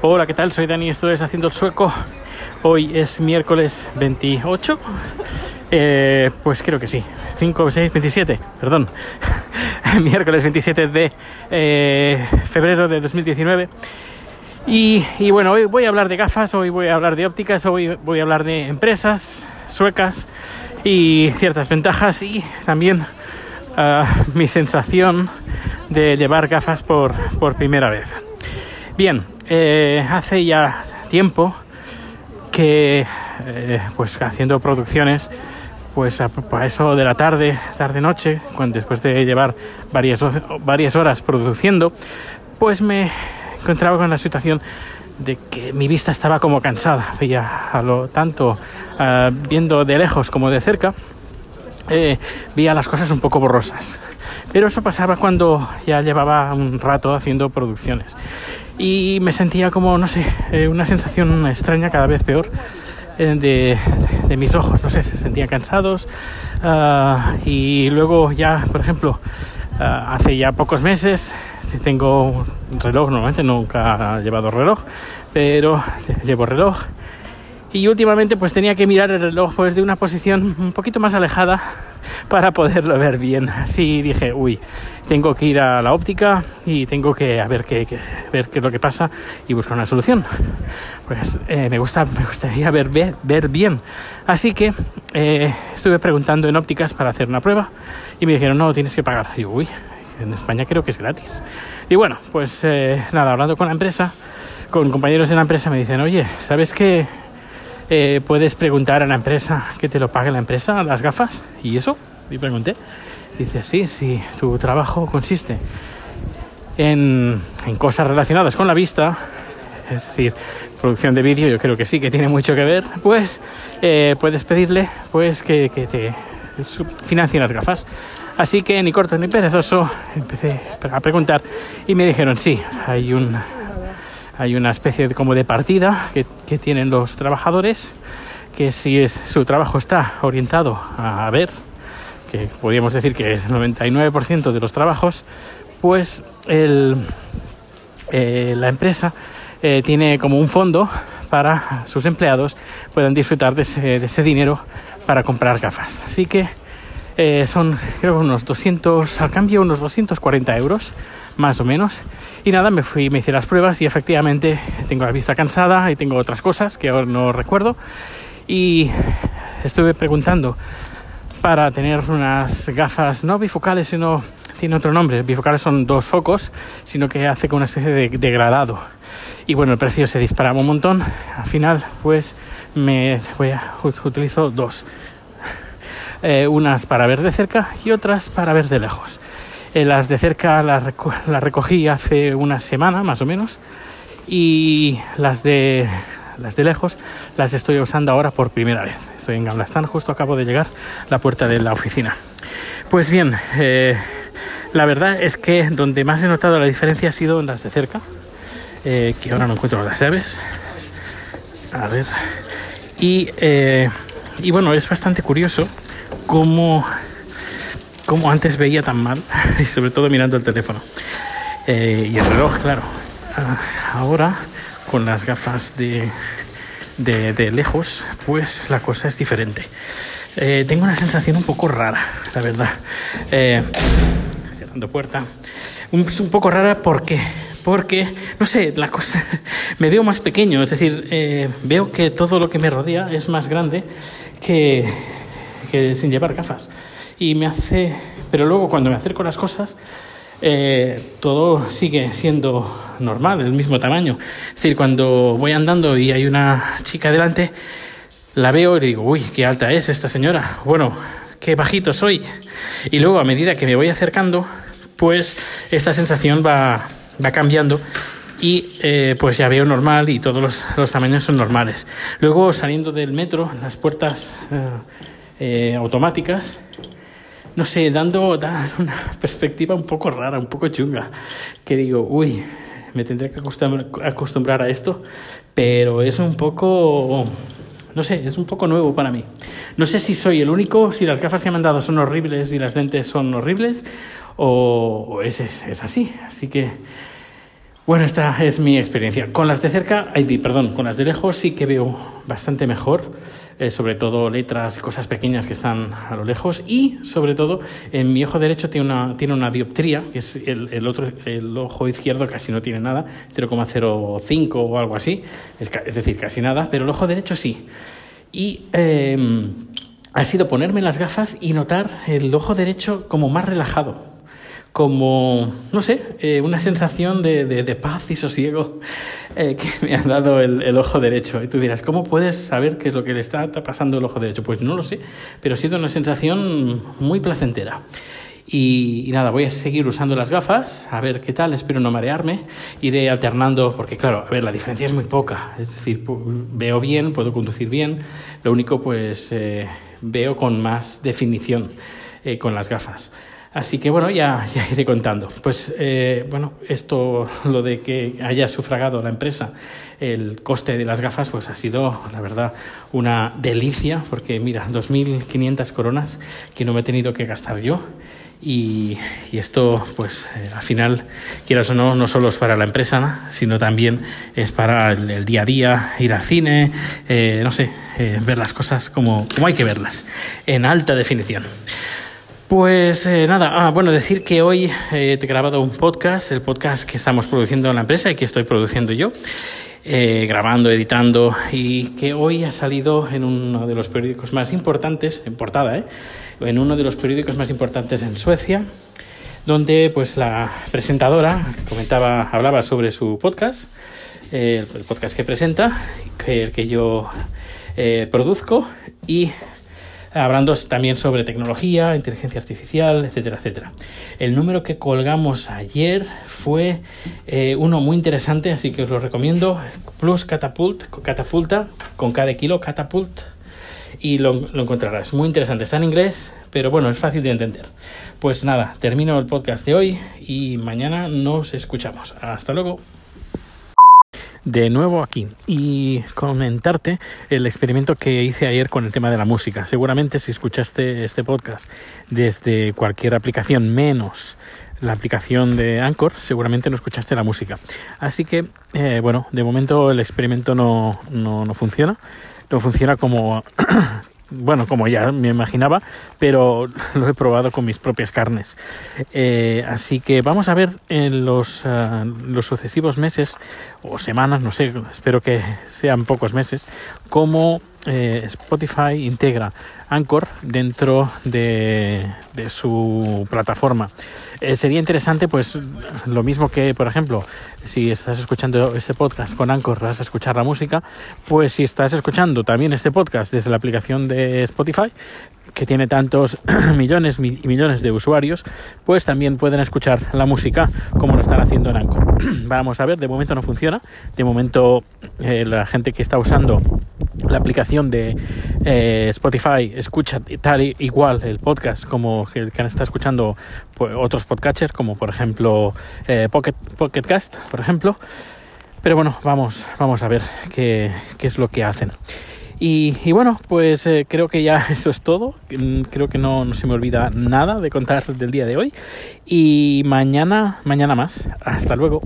Hola, ¿qué tal? Soy Dani, esto es Haciendo el Sueco. Hoy es miércoles 28. Eh, pues creo que sí. 5, 6, 27, perdón. miércoles 27 de eh, febrero de 2019. Y, y, bueno, hoy voy a hablar de gafas, hoy voy a hablar de ópticas, hoy voy a hablar de empresas suecas y ciertas ventajas y también uh, mi sensación de llevar gafas por, por primera vez. Bien, eh, hace ya tiempo que eh, pues haciendo producciones pues a, eso de la tarde, tarde noche, cuando después de llevar varias, varias horas produciendo, pues me encontraba con la situación de que mi vista estaba como cansada, veía a lo tanto uh, viendo de lejos como de cerca, eh, veía las cosas un poco borrosas. Pero eso pasaba cuando ya llevaba un rato haciendo producciones. Y me sentía como, no sé, eh, una sensación extraña cada vez peor eh, de, de, mis ojos. No sé, se sentían cansados. Uh, y luego ya, por ejemplo, uh, hace ya pocos meses tengo un reloj, normalmente nunca he llevado reloj, pero llevo reloj. Y últimamente pues tenía que mirar el reloj pues de una posición un poquito más alejada para poderlo ver bien. Así dije, uy, tengo que ir a la óptica y tengo que a ver qué, qué ver qué es lo que pasa y buscar una solución. Pues eh, me, gusta, me gustaría ver, ver, ver bien. Así que eh, estuve preguntando en ópticas para hacer una prueba y me dijeron, no, tienes que pagar. Y yo, uy, en España creo que es gratis. Y bueno, pues eh, nada, hablando con la empresa, con compañeros de la empresa me dicen, oye, ¿sabes qué? Eh, puedes preguntar a la empresa que te lo pague la empresa, las gafas. ¿Y eso? Y pregunté. Dice, sí, sí, tu trabajo consiste en, en cosas relacionadas con la vista, es decir, producción de vídeo, yo creo que sí, que tiene mucho que ver, pues eh, puedes pedirle pues que, que te financien las gafas. Así que ni corto ni perezoso empecé a preguntar y me dijeron sí, hay un hay una especie de como de partida que, tienen los trabajadores que si es, su trabajo está orientado a ver, que podríamos decir que es el 99% de los trabajos, pues eh, la empresa eh, tiene como un fondo para sus empleados puedan disfrutar de ese, de ese dinero para comprar gafas. Así que eh, son creo unos 200 al cambio unos 240 euros más o menos. Y nada me fui me hice las pruebas y efectivamente tengo la vista cansada y tengo otras cosas que ahora no recuerdo. Y estuve preguntando para tener unas gafas no bifocales sino tiene otro nombre. Bifocales son dos focos sino que hace como una especie de degradado. Y bueno el precio se disparaba un montón. Al final pues me voy a utilizo dos eh, unas para ver de cerca y otras para ver de lejos. Eh, las de cerca las, reco las, recogí hace una semana más o menos y las de, las de lejos las estoy usando ahora por primera vez. Estoy en Gamblastán, justo acabo de llegar a la puerta de la oficina. Pues bien, eh, la verdad es que donde más he notado la diferencia ha sido en las de cerca, que ahora no encuentro las llaves. A ver. Y, y bueno, es bastante curioso cómo, cómo antes veía tan mal, y sobre todo mirando el teléfono. Eh, y el reloj, claro. Uh, ahora, con las gafas de, de, de, lejos, pues la cosa es diferente. Eh, tengo una sensación un poco rara, la verdad. Eh, cerrando puerta. Un, un poco rara porque porque, no sé, la cosa, me veo más pequeño, es decir, veo que todo lo que me rodea es más grande que, que sin llevar gafas. Y me hace, pero luego cuando me acerco a las cosas, eh, todo sigue siendo normal, el mismo tamaño. Es decir, cuando voy andando y hay una chica delante, la veo y le digo, uy, qué alta es esta señora. Bueno, qué bajito soy. Y luego a medida que me voy acercando, pues esta sensación va, va cambiando y eh, pues ya veo normal y todos los, los, tamaños son normales. Luego saliendo del metro, las puertas eh, eh, automáticas, no sé, dando da una perspectiva un poco rara, un poco chunga, que digo, uy, me tendré que acostumbrar, a esto, pero es un poco, no sé, es un poco nuevo para mí. No sé si soy el único, si las gafas que me han dado son horribles y las lentes son horribles, o, es, es, es así. Así que Bueno, esta es mi experiencia. Con las de cerca, perdón, con las de lejos sí que veo bastante mejor, eh, sobre todo letras y cosas pequeñas que están a lo lejos y sobre todo en mi ojo derecho tiene una, tiene una dioptría, que es el, el otro, el ojo izquierdo casi no tiene nada, 0,05 o algo así, es decir, casi nada, pero el ojo derecho sí. Y em, ha sido ponerme las gafas y notar el ojo derecho como más relajado como, no sé, eh, una sensación de, de, paz y sosiego eh, que me ha dado el, ojo derecho. Y tú dirás, ¿cómo puedes saber qué es lo que le está pasando el ojo derecho? Pues no lo sé, pero ha sido una sensación muy placentera. Y, nada, voy a seguir usando las gafas, a ver qué tal, espero no marearme. Iré alternando, porque claro, a ver, la diferencia es muy poca. Es decir, veo bien, puedo conducir bien, lo único pues eh, veo con más definición con las gafas. Así que bueno, ya, ya iré contando. Pues eh, bueno, esto, lo de que haya sufragado la empresa el coste de las gafas, pues ha sido, la verdad, una delicia, porque mira, 2.500 coronas que no me he tenido que gastar yo. Y, y esto, pues eh, al final, quieras o no, no solo es para la empresa, sino también es para el, día a día, ir al cine, eh, no sé, ver las cosas como, como hay que verlas, en alta definición. Pues eh, nada, ah, bueno, decir que hoy eh, he grabado un podcast, el podcast que estamos produciendo en la empresa y que estoy produciendo yo, eh, grabando, editando, y que hoy ha salido en uno de los periódicos más importantes, en portada, en uno de los periódicos más importantes en Suecia, donde pues la presentadora comentaba, hablaba sobre su podcast, el podcast que presenta, que el que yo produzco, y hablando también sobre tecnología, inteligencia artificial, etcétera, etcétera. El número que colgamos ayer fue eh, uno muy interesante, así que os lo recomiendo. Plus Catapult, catapulta, con cada kilo, catapult, y lo, lo encontrarás. Muy interesante, está en inglés, pero bueno, es fácil de entender. Pues nada, termino el podcast de hoy y mañana nos escuchamos. Hasta luego de nuevo aquí y comentarte el experimento que hice ayer con el tema de la música. Seguramente si escuchaste este podcast desde cualquier aplicación menos la aplicación de Anchor, seguramente no escuchaste la música. Así que, eh, bueno, de momento el experimento no, no, no funciona. No funciona como bueno, como ya me imaginaba, pero lo he probado con mis propias carnes. Eh, así que vamos a ver en los, eh, los sucesivos meses o semanas, no sé, espero que sean pocos meses, cómo eh, Spotify integra Anchor dentro de, de su plataforma. Eh, sería interesante, pues, lo mismo que, por ejemplo, si estás escuchando este podcast con Anchor, vas a escuchar la música, pues si estás escuchando también este podcast desde la aplicación de Spotify, que tiene tantos millones y millones de usuarios, pues también pueden escuchar la música como lo están haciendo en Anchor. Vamos a ver, de momento no funciona, de momento eh, la gente que está usando la aplicación de eh, Spotify escucha tal igual el podcast como el que está escuchando pues, otros podcatchers como por ejemplo eh, Pocket, Pocket Cast por ejemplo. Pero bueno vamos vamos a ver qué, qué es lo que hacen. Y, bueno pues eh, creo que ya eso es todo. Creo que no, no se me olvida nada de contar del día de hoy. Y mañana mañana más. Hasta luego